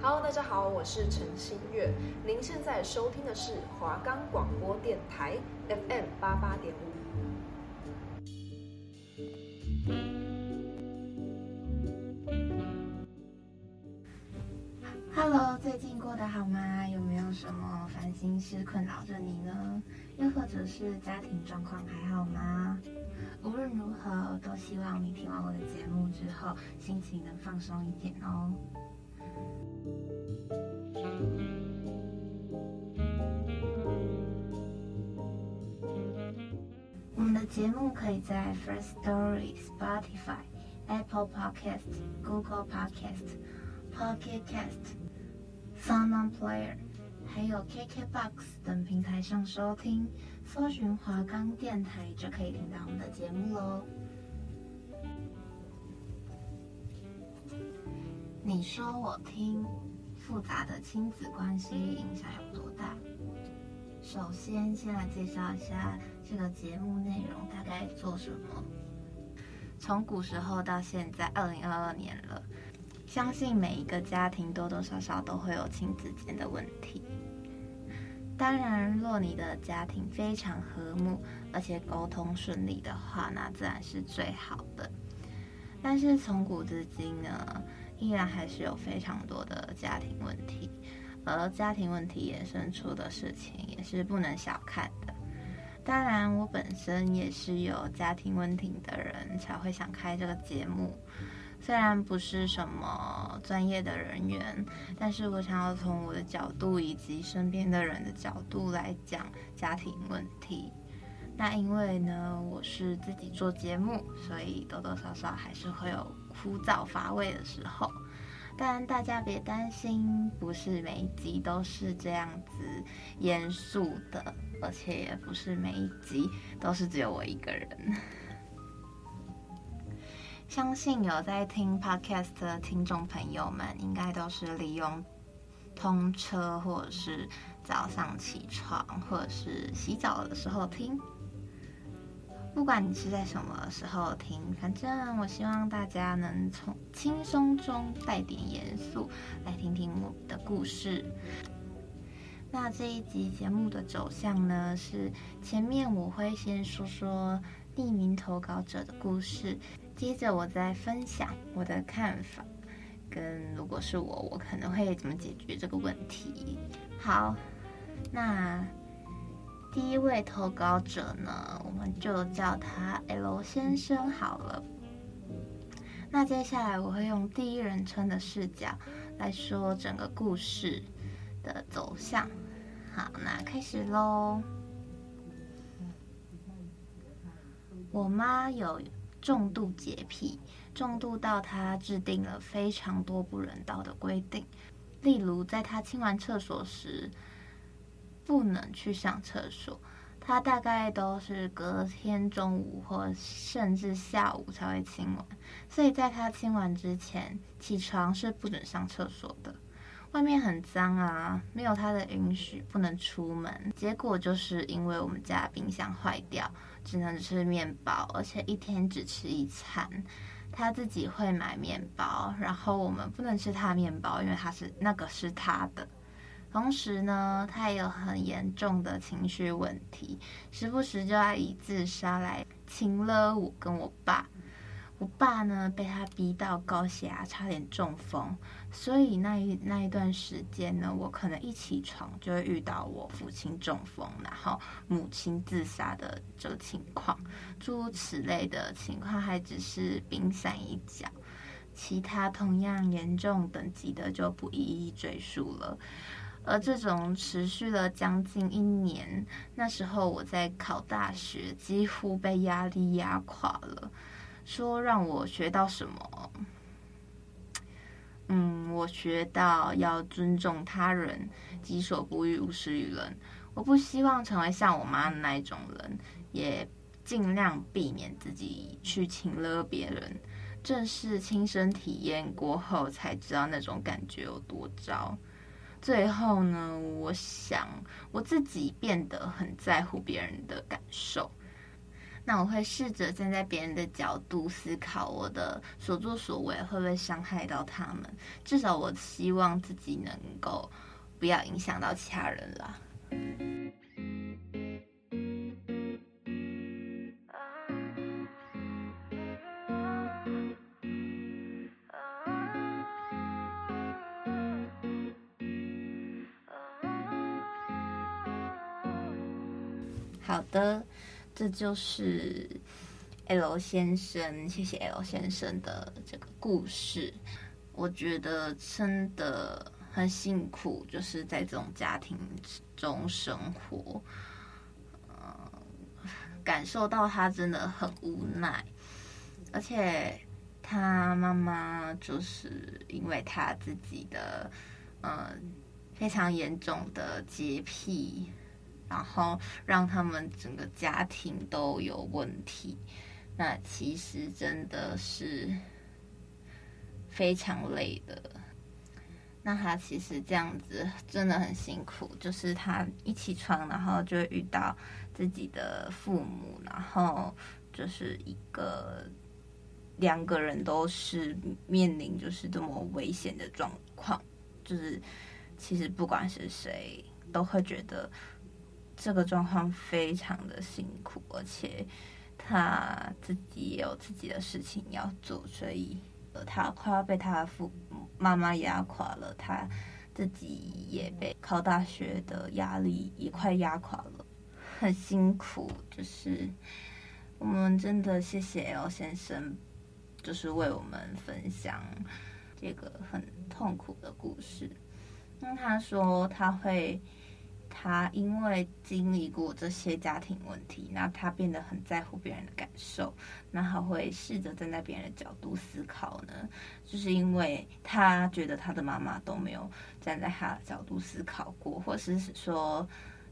Hello，大家好，我是陈新月。您现在收听的是华冈广播电台 FM 八八点五。Hello，最近过得好吗？有没有什么烦心事困扰着你呢？又或者是家庭状况还好吗？无论如何，都希望你听完我的节目之后，心情能放松一点哦。节目可以在 First Story、Spotify、Apple Podcast、Google Podcast、Pocket Cast、Sound On Player，还有 KKBox 等平台上收听，搜寻华冈电台就可以听到我们的节目喽。你说我听。复杂的亲子关系影响有多大？首先，先来介绍一下这个节目内容大概做什么。从古时候到现在，二零二二年了，相信每一个家庭多多少少都会有亲子间的问题。当然，若你的家庭非常和睦，而且沟通顺利的话，那自然是最好的。但是从古至今呢，依然还是有非常多的家庭问题，而家庭问题衍生出的事情也是不能小看。当然，我本身也是有家庭问题的人才会想开这个节目，虽然不是什么专业的人员，但是我想要从我的角度以及身边的人的角度来讲家庭问题。那因为呢，我是自己做节目，所以多多少少还是会有枯燥乏味的时候。但大家别担心，不是每一集都是这样子严肃的，而且也不是每一集都是只有我一个人。相信有在听 Podcast 的听众朋友们，应该都是利用通车，或者是早上起床，或者是洗澡的时候听。不管你是在什么时候听，反正我希望大家能从轻松中带点严肃来听听我的故事。那这一集节目的走向呢，是前面我会先说说匿名投稿者的故事，接着我再分享我的看法，跟如果是我，我可能会怎么解决这个问题。好，那。第一位投稿者呢，我们就叫他 L 先生好了。那接下来我会用第一人称的视角来说整个故事的走向。好，那开始喽。我妈有重度洁癖，重度到她制定了非常多不人道的规定，例如在她清完厕所时。不能去上厕所，他大概都是隔天中午或甚至下午才会清完，所以在他清完之前，起床是不准上厕所的。外面很脏啊，没有他的允许不能出门。结果就是因为我们家冰箱坏掉，只能吃面包，而且一天只吃一餐。他自己会买面包，然后我们不能吃他面包，因为他是那个是他的。同时呢，他也有很严重的情绪问题，时不时就要以自杀来情勒我跟我爸。我爸呢，被他逼到高血压，差点中风。所以那一那一段时间呢，我可能一起床就会遇到我父亲中风，然后母亲自杀的这个情况。诸如此类的情况还只是冰山一角，其他同样严重等级的就不一一赘述了。而这种持续了将近一年，那时候我在考大学，几乎被压力压垮了。说让我学到什么？嗯，我学到要尊重他人，己所不欲，勿施于人。我不希望成为像我妈那一种人，也尽量避免自己去请了别人。正是亲身体验过后，才知道那种感觉有多糟。最后呢，我想我自己变得很在乎别人的感受。那我会试着站在别人的角度思考，我的所作所为会不会伤害到他们？至少我希望自己能够不要影响到其他人啦。好的。这就是 L 先生，谢谢 L 先生的这个故事。我觉得真的很辛苦，就是在这种家庭中生活，呃，感受到他真的很无奈，而且他妈妈就是因为他自己的，呃，非常严重的洁癖。然后让他们整个家庭都有问题，那其实真的是非常累的。那他其实这样子真的很辛苦，就是他一起床，然后就遇到自己的父母，然后就是一个两个人都是面临就是这么危险的状况，就是其实不管是谁都会觉得。这个状况非常的辛苦，而且他自己也有自己的事情要做，所以，他快要被他的父母妈妈压垮了，他自己也被考大学的压力也快压垮了，很辛苦。就是我们真的谢谢 L 先生，就是为我们分享这个很痛苦的故事。那他说他会。他因为经历过这些家庭问题，那他变得很在乎别人的感受，那他会试着站在别人的角度思考呢？就是因为他觉得他的妈妈都没有站在他的角度思考过，或是说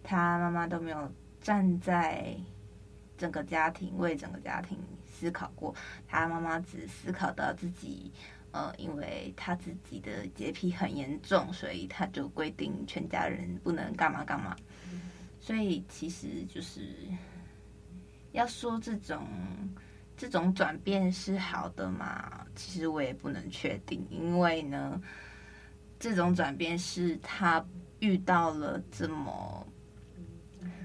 他妈妈都没有站在整个家庭为整个家庭思考过，他妈妈只思考到自己。呃，因为他自己的洁癖很严重，所以他就规定全家人不能干嘛干嘛。所以其实就是要说这种这种转变是好的嘛？其实我也不能确定，因为呢，这种转变是他遇到了这么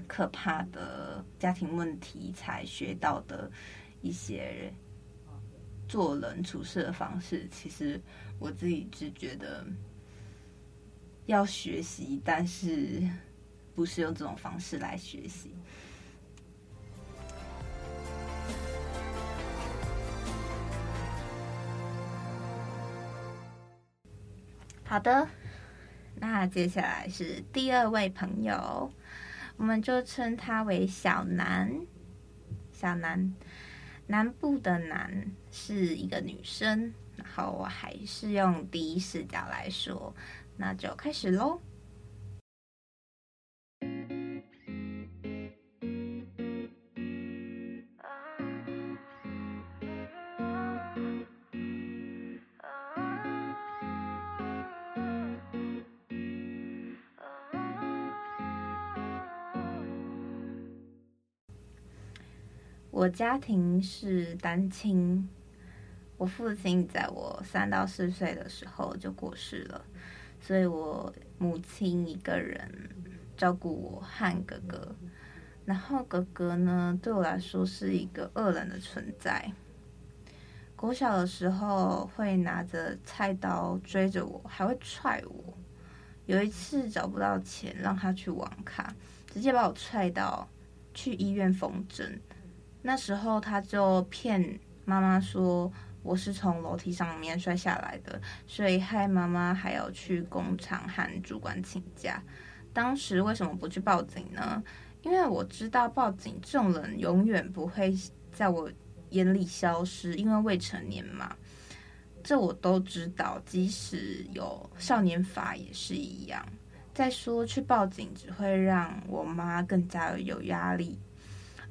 可怕的家庭问题才学到的一些人。做人处事的方式，其实我自己只觉得要学习，但是不是用这种方式来学习。好的，那接下来是第二位朋友，我们就称他为小南，小南。南部的南是一个女生，然后我还是用第一视角来说，那就开始喽。我家庭是单亲，我父亲在我三到四岁的时候就过世了，所以我母亲一个人照顾我和哥哥。然后哥哥呢，对我来说是一个恶人的存在。国小的时候会拿着菜刀追着我，还会踹我。有一次找不到钱让他去网咖，直接把我踹到去医院缝针。那时候他就骗妈妈说我是从楼梯上面摔下来的，所以害妈妈还要去工厂和主管请假。当时为什么不去报警呢？因为我知道报警这种人永远不会在我眼里消失，因为未成年嘛。这我都知道，即使有少年法也是一样。再说去报警只会让我妈更加有压力。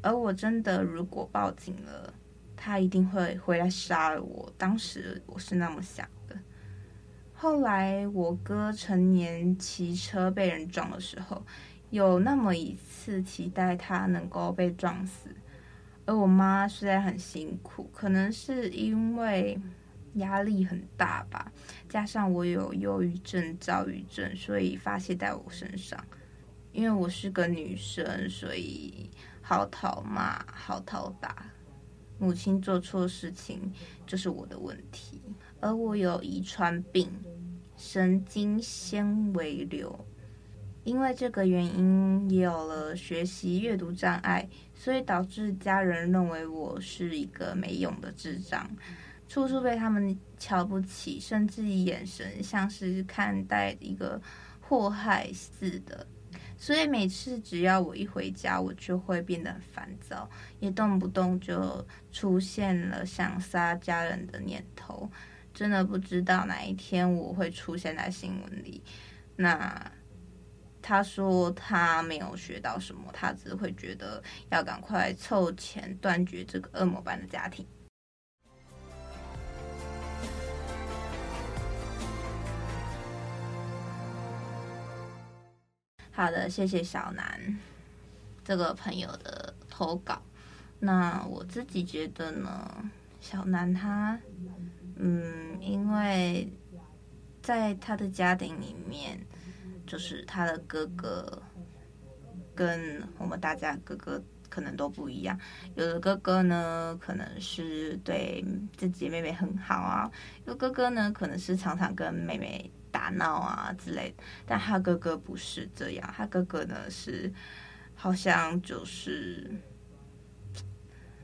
而我真的如果报警了，他一定会回来杀了我。当时我是那么想的。后来我哥成年骑车被人撞的时候，有那么一次期待他能够被撞死，而我妈实在很辛苦，可能是因为压力很大吧，加上我有忧郁症、躁郁症，所以发泄在我身上。因为我是个女生，所以好讨骂、好讨打。母亲做错事情就是我的问题，而我有遗传病，神经纤维瘤。因为这个原因，也有了学习阅读障碍，所以导致家人认为我是一个没用的智障，处处被他们瞧不起，甚至眼神像是看待一个祸害似的。所以每次只要我一回家，我就会变得很烦躁，也动不动就出现了想杀家人的念头。真的不知道哪一天我会出现在新闻里。那。他说他没有学到什么，他只会觉得要赶快凑钱断绝这个恶魔般的家庭。好的，谢谢小南这个朋友的投稿。那我自己觉得呢，小南他，嗯，因为在他的家庭里面。就是他的哥哥跟我们大家哥哥可能都不一样，有的哥哥呢可能是对自己妹妹很好啊，有哥哥呢可能是常常跟妹妹打闹啊之类的，但他哥哥不是这样，他哥哥呢是好像就是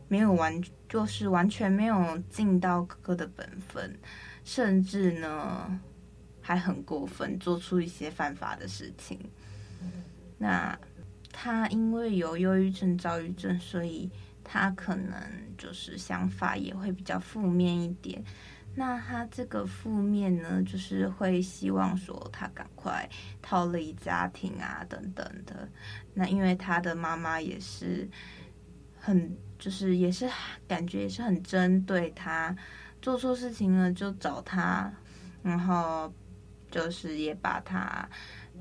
没有完，就是完全没有尽到哥哥的本分，甚至呢。还很过分，做出一些犯法的事情。那他因为有忧郁症、躁郁症，所以他可能就是想法也会比较负面一点。那他这个负面呢，就是会希望说他赶快逃离家庭啊，等等的。那因为他的妈妈也是很，就是也是感觉也是很针对他，做错事情了就找他，然后。就是也把他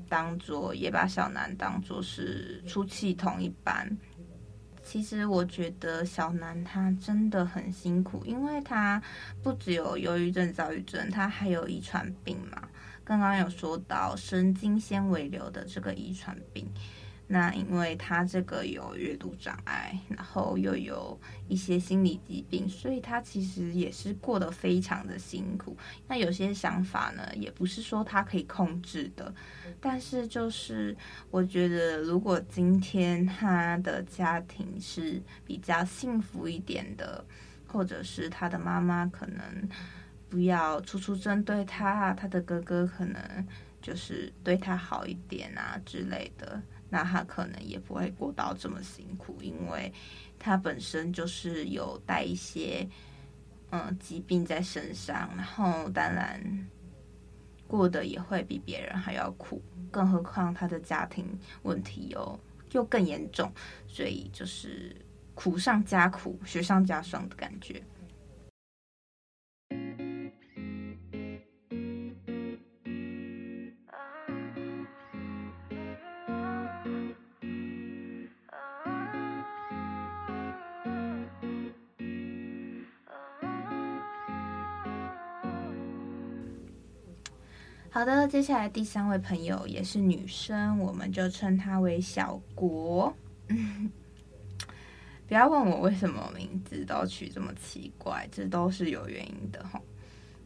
当做，也把小南当做是出气筒一般。其实我觉得小南他真的很辛苦，因为他不只有忧郁症、躁郁症，他还有遗传病嘛。刚刚有说到神经纤维瘤的这个遗传病。那因为他这个有阅读障碍，然后又有一些心理疾病，所以他其实也是过得非常的辛苦。那有些想法呢，也不是说他可以控制的。但是就是我觉得，如果今天他的家庭是比较幸福一点的，或者是他的妈妈可能不要处处针对他，他的哥哥可能就是对他好一点啊之类的。那他可能也不会过到这么辛苦，因为他本身就是有带一些嗯疾病在身上，然后当然过得也会比别人还要苦，更何况他的家庭问题又又更严重，所以就是苦上加苦，雪上加霜的感觉。好的，接下来第三位朋友也是女生，我们就称她为小国。不要问我为什么名字都取这么奇怪，这都是有原因的齁。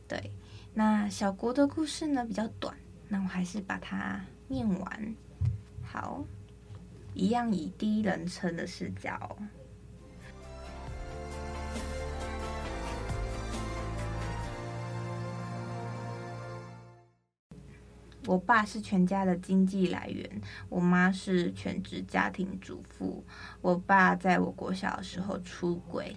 对，那小国的故事呢比较短，那我还是把它念完。好，一样以第一人称的视角。我爸是全家的经济来源，我妈是全职家庭主妇。我爸在我国小的时候出轨，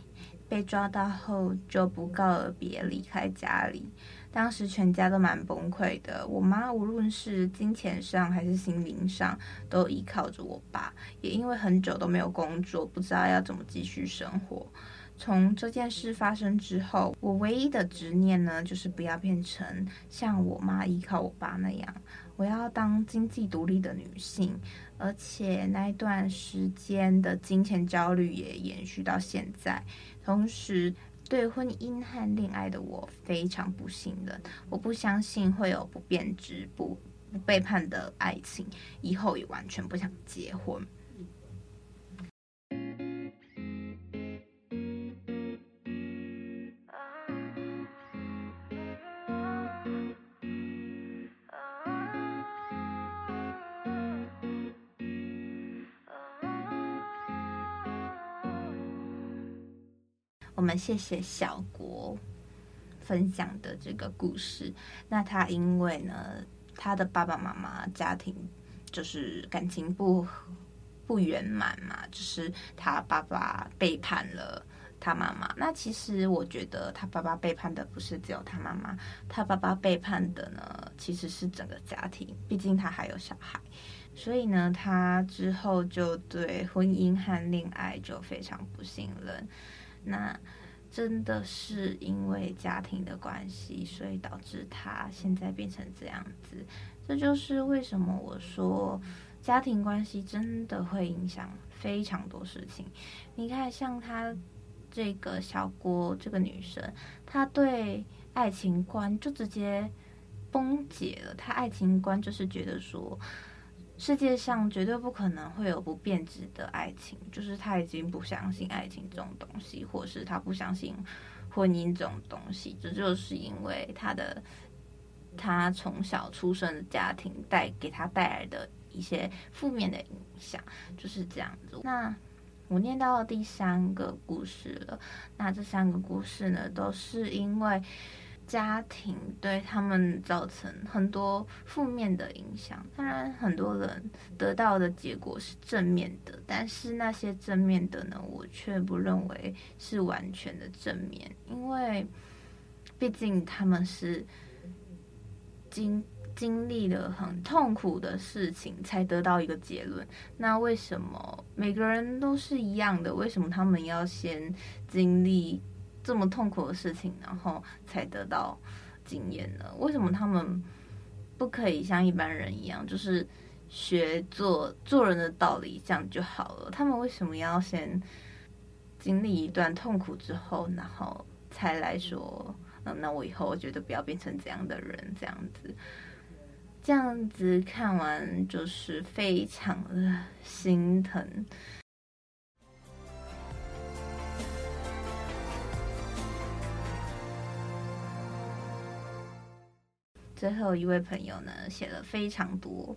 被抓到后就不告而别离开家里。当时全家都蛮崩溃的，我妈无论是金钱上还是心灵上都依靠着我爸，也因为很久都没有工作，不知道要怎么继续生活。从这件事发生之后，我唯一的执念呢，就是不要变成像我妈依靠我爸那样，我要当经济独立的女性。而且那一段时间的金钱焦虑也延续到现在。同时，对婚姻和恋爱的我非常不信任，我不相信会有不变质、不不背叛的爱情，以后也完全不想结婚。我们谢谢小国分享的这个故事。那他因为呢，他的爸爸妈妈家庭就是感情不不圆满嘛，就是他爸爸背叛了他妈妈。那其实我觉得他爸爸背叛的不是只有他妈妈，他爸爸背叛的呢其实是整个家庭。毕竟他还有小孩，所以呢，他之后就对婚姻和恋爱就非常不信任。那真的是因为家庭的关系，所以导致他现在变成这样子。这就是为什么我说家庭关系真的会影响非常多事情。你看，像他这个小郭这个女生，她对爱情观就直接崩解了。她爱情观就是觉得说。世界上绝对不可能会有不变质的爱情，就是他已经不相信爱情这种东西，或是他不相信婚姻这种东西。这就是因为他的他从小出生的家庭带给他带来的一些负面的影响，就是这样子。那我念到第三个故事了，那这三个故事呢，都是因为。家庭对他们造成很多负面的影响。当然，很多人得到的结果是正面的，但是那些正面的呢，我却不认为是完全的正面，因为毕竟他们是经经历了很痛苦的事情才得到一个结论。那为什么每个人都是一样的？为什么他们要先经历？这么痛苦的事情，然后才得到经验呢？为什么他们不可以像一般人一样，就是学做做人的道理，这样就好了？他们为什么要先经历一段痛苦之后，然后才来说，嗯，那我以后我觉得不要变成这样的人，这样子，这样子看完就是非常的心疼。最后一位朋友呢，写了非常多，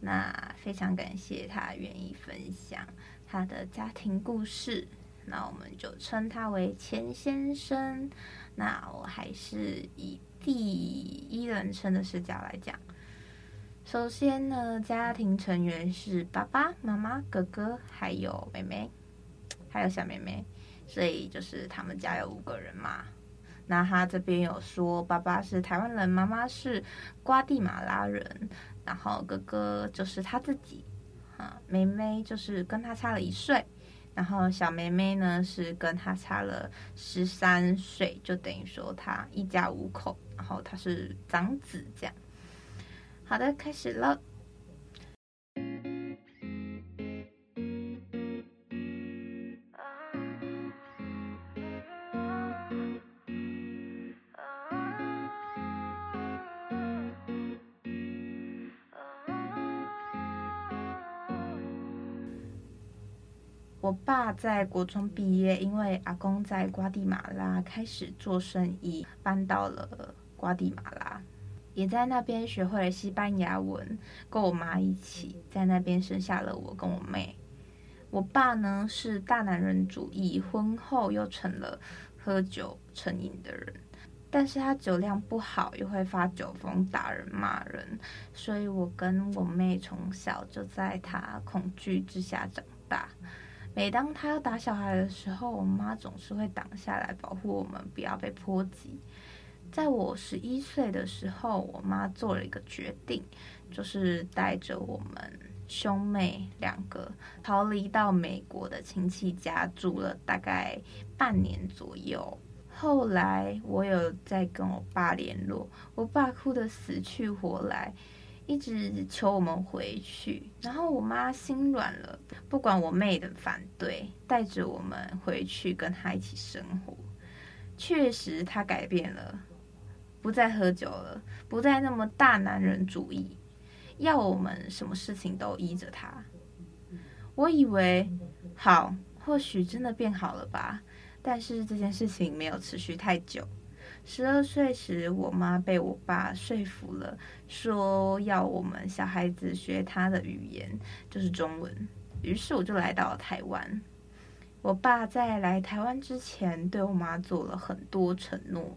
那非常感谢他愿意分享他的家庭故事，那我们就称他为钱先生。那我还是以第一人称的视角来讲。首先呢，家庭成员是爸爸妈妈、哥哥，还有妹妹，还有小妹妹，所以就是他们家有五个人嘛。那他这边有说，爸爸是台湾人，妈妈是瓜地马拉人，然后哥哥就是他自己，啊，妹妹就是跟他差了一岁，然后小妹妹呢是跟他差了十三岁，就等于说他一家五口，然后他是长子这样。好的，开始了。我爸在国中毕业，因为阿公在瓜地马拉开始做生意，搬到了瓜地马拉，也在那边学会了西班牙文，跟我妈一起在那边生下了我跟我妹。我爸呢是大男人主义，婚后又成了喝酒成瘾的人，但是他酒量不好，又会发酒疯、打人、骂人，所以我跟我妹从小就在他恐惧之下长大。每当他要打小孩的时候，我妈总是会挡下来保护我们，不要被波及。在我十一岁的时候，我妈做了一个决定，就是带着我们兄妹两个逃离到美国的亲戚家住了大概半年左右。后来我有在跟我爸联络，我爸哭得死去活来，一直求我们回去。然后我妈心软了，不管我妹的反对，带着我们回去跟她一起生活。确实，她改变了，不再喝酒了，不再那么大男人主义。要我们什么事情都依着他，我以为好，或许真的变好了吧。但是这件事情没有持续太久。十二岁时，我妈被我爸说服了，说要我们小孩子学他的语言，就是中文。于是我就来到了台湾。我爸在来台湾之前，对我妈做了很多承诺。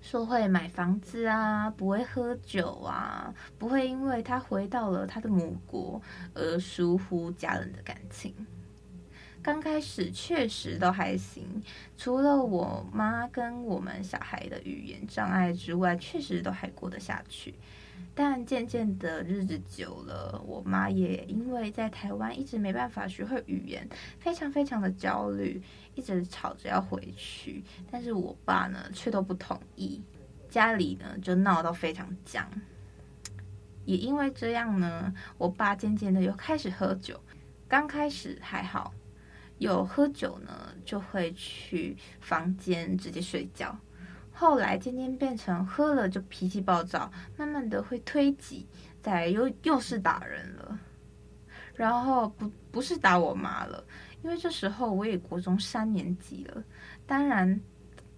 说会买房子啊，不会喝酒啊，不会因为他回到了他的母国而疏忽家人的感情。刚开始确实都还行，除了我妈跟我们小孩的语言障碍之外，确实都还过得下去。但渐渐的日子久了，我妈也因为在台湾一直没办法学会语言，非常非常的焦虑，一直吵着要回去。但是我爸呢，却都不同意，家里呢就闹到非常僵。也因为这样呢，我爸渐渐的又开始喝酒。刚开始还好，有喝酒呢，就会去房间直接睡觉。后来渐渐变成喝了就脾气暴躁，慢慢的会推挤，再又又是打人了，然后不不是打我妈了，因为这时候我也国中三年级了，当然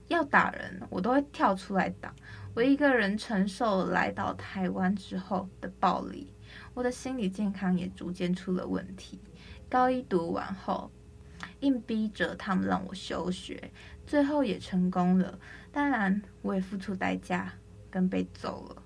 要打人我都会跳出来打，我一个人承受来到台湾之后的暴力，我的心理健康也逐渐出了问题。高一读完后，硬逼着他们让我休学，最后也成功了。当然，我也付出代价，跟被揍了。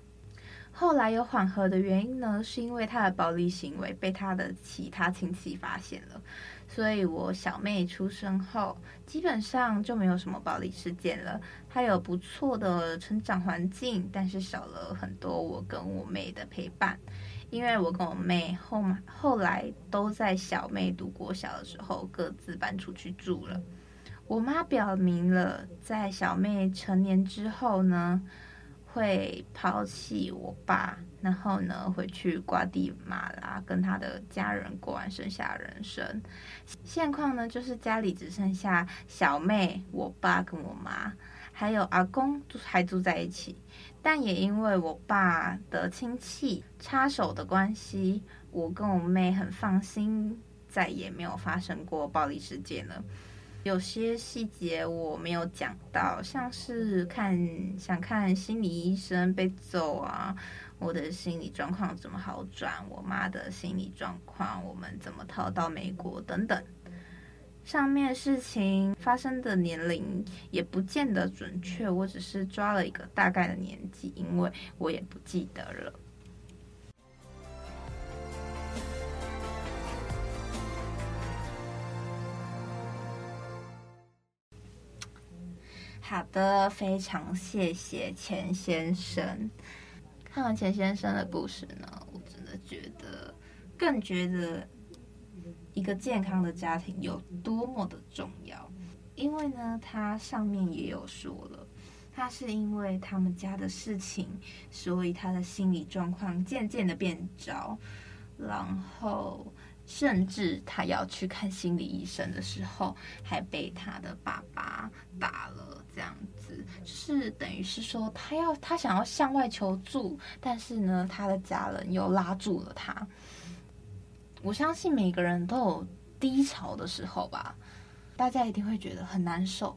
后来有缓和的原因呢，是因为他的暴力行为被他的其他亲戚发现了，所以我小妹出生后，基本上就没有什么暴力事件了。她有不错的成长环境，但是少了很多我跟我妹的陪伴，因为我跟我妹后后来都在小妹读国小的时候各自搬出去住了。我妈表明了，在小妹成年之后呢，会抛弃我爸，然后呢，回去瓜地马拉跟他的家人过完剩下人生。现况呢，就是家里只剩下小妹、我爸跟我妈，还有阿公还住在一起。但也因为我爸的亲戚插手的关系，我跟我妹很放心，再也没有发生过暴力事件了。有些细节我没有讲到，像是看想看心理医生被揍啊，我的心理状况怎么好转，我妈的心理状况，我们怎么逃到美国等等。上面事情发生的年龄也不见得准确，我只是抓了一个大概的年纪，因为我也不记得了。好的，非常谢谢钱先生。看完钱先生的故事呢，我真的觉得，更觉得一个健康的家庭有多么的重要。因为呢，他上面也有说了，他是因为他们家的事情，所以他的心理状况渐渐的变糟，然后。甚至他要去看心理医生的时候，还被他的爸爸打了，这样子，是等于是说他要他想要向外求助，但是呢，他的家人又拉住了他。我相信每个人都有低潮的时候吧，大家一定会觉得很难受。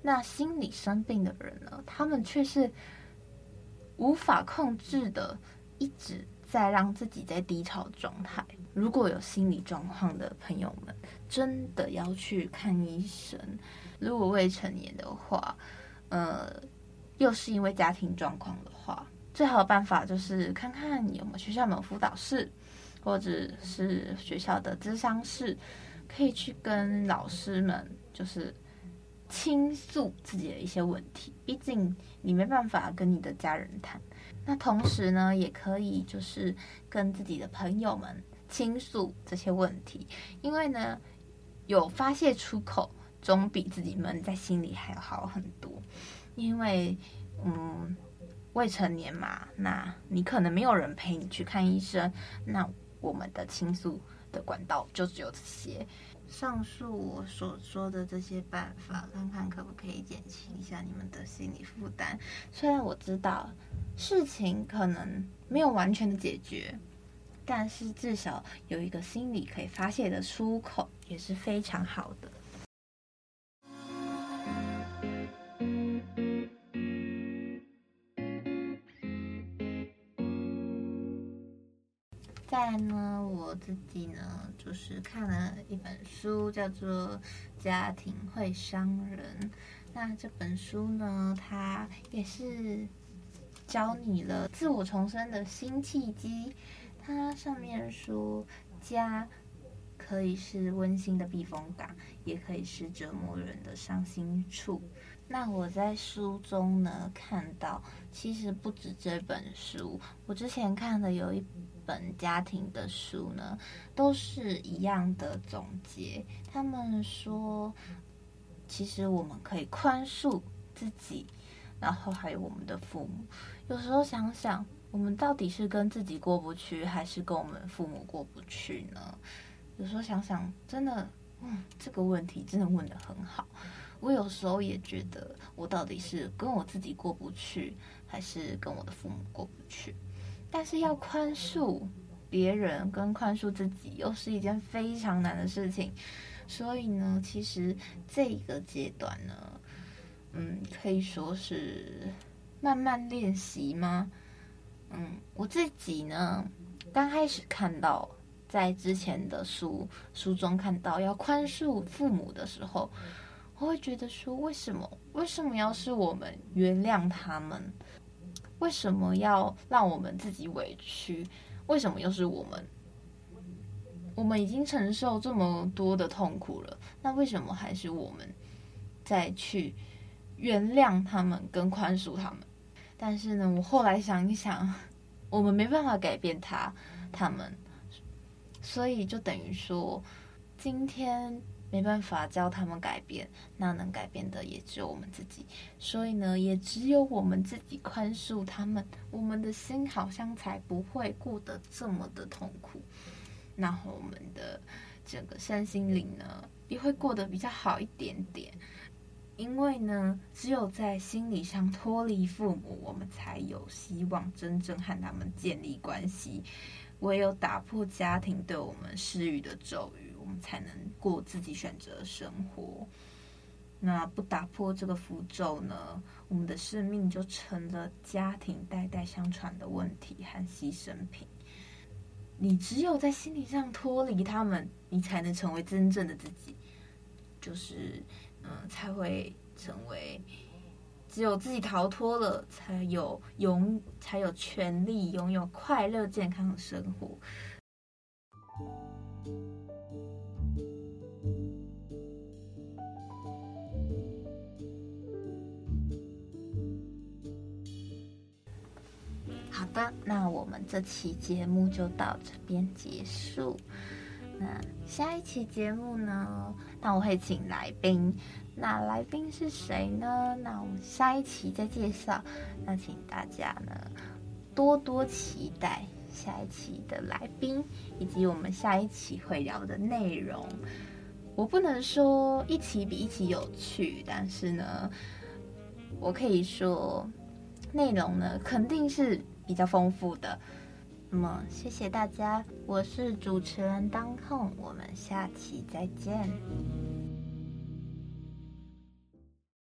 那心理生病的人呢，他们却是无法控制的，一直在让自己在低潮状态。如果有心理状况的朋友们，真的要去看医生。如果未成年的话，呃，又是因为家庭状况的话，最好的办法就是看看有没有学校有没有辅导室，或者是学校的咨商室，可以去跟老师们就是倾诉自己的一些问题。毕竟你没办法跟你的家人谈，那同时呢，也可以就是跟自己的朋友们。倾诉这些问题，因为呢，有发泄出口，总比自己闷在心里还要好很多。因为，嗯，未成年嘛，那你可能没有人陪你去看医生，那我们的倾诉的管道就只有这些。上述我所说的这些办法，看看可不可以减轻一下你们的心理负担。虽然我知道事情可能没有完全的解决，但是至少有一个心理可以发泄的出口，也是非常好的。再来呢，我自己呢，就是看了一本书，叫做《家庭会伤人》。那这本书呢，它也是教你了自我重生的新契机。它上面说，家可以是温馨的避风港，也可以是折磨人的伤心处。那我在书中呢，看到，其实不止这本书，我之前看的有一本家庭的书呢，都是一样的总结。他们说，其实我们可以宽恕自己，然后还有我们的父母。有时候想想，我们到底是跟自己过不去，还是跟我们父母过不去呢？有时候想想，真的，嗯，这个问题真的问得很好。我有时候也觉得，我到底是跟我自己过不去，还是跟我的父母过不去？但是要宽恕别人跟宽恕自己，又是一件非常难的事情。所以呢，其实这个阶段呢，嗯，可以说是慢慢练习吗？嗯，我自己呢，刚开始看到在之前的书书中看到要宽恕父母的时候。我会觉得说，为什么？为什么要是我们原谅他们？为什么要让我们自己委屈？为什么又是我们？我们已经承受这么多的痛苦了，那为什么还是我们再去原谅他们跟宽恕他们？但是呢，我后来想一想，我们没办法改变他他们，所以就等于说，今天。没办法教他们改变，那能改变的也只有我们自己。所以呢，也只有我们自己宽恕他们，我们的心好像才不会过得这么的痛苦。然后我们的整个身心灵呢，也会过得比较好一点点。因为呢，只有在心理上脱离父母，我们才有希望真正和他们建立关系。唯有打破家庭对我们施予的咒语。才能过自己选择的生活。那不打破这个符咒呢？我们的生命就成了家庭代代相传的问题和牺牲品。你只有在心理上脱离他们，你才能成为真正的自己。就是，嗯、才会成为只有自己逃脱了，才有拥才有权利拥有快乐健康的生活。那我们这期节目就到这边结束。那下一期节目呢？那我会请来宾。那来宾是谁呢？那我们下一期再介绍。那请大家呢多多期待下一期的来宾，以及我们下一期会聊的内容。我不能说一期比一期有趣，但是呢，我可以说内容呢肯定是。比较丰富的，那么谢谢大家，我是主持人当空，我们下期再见。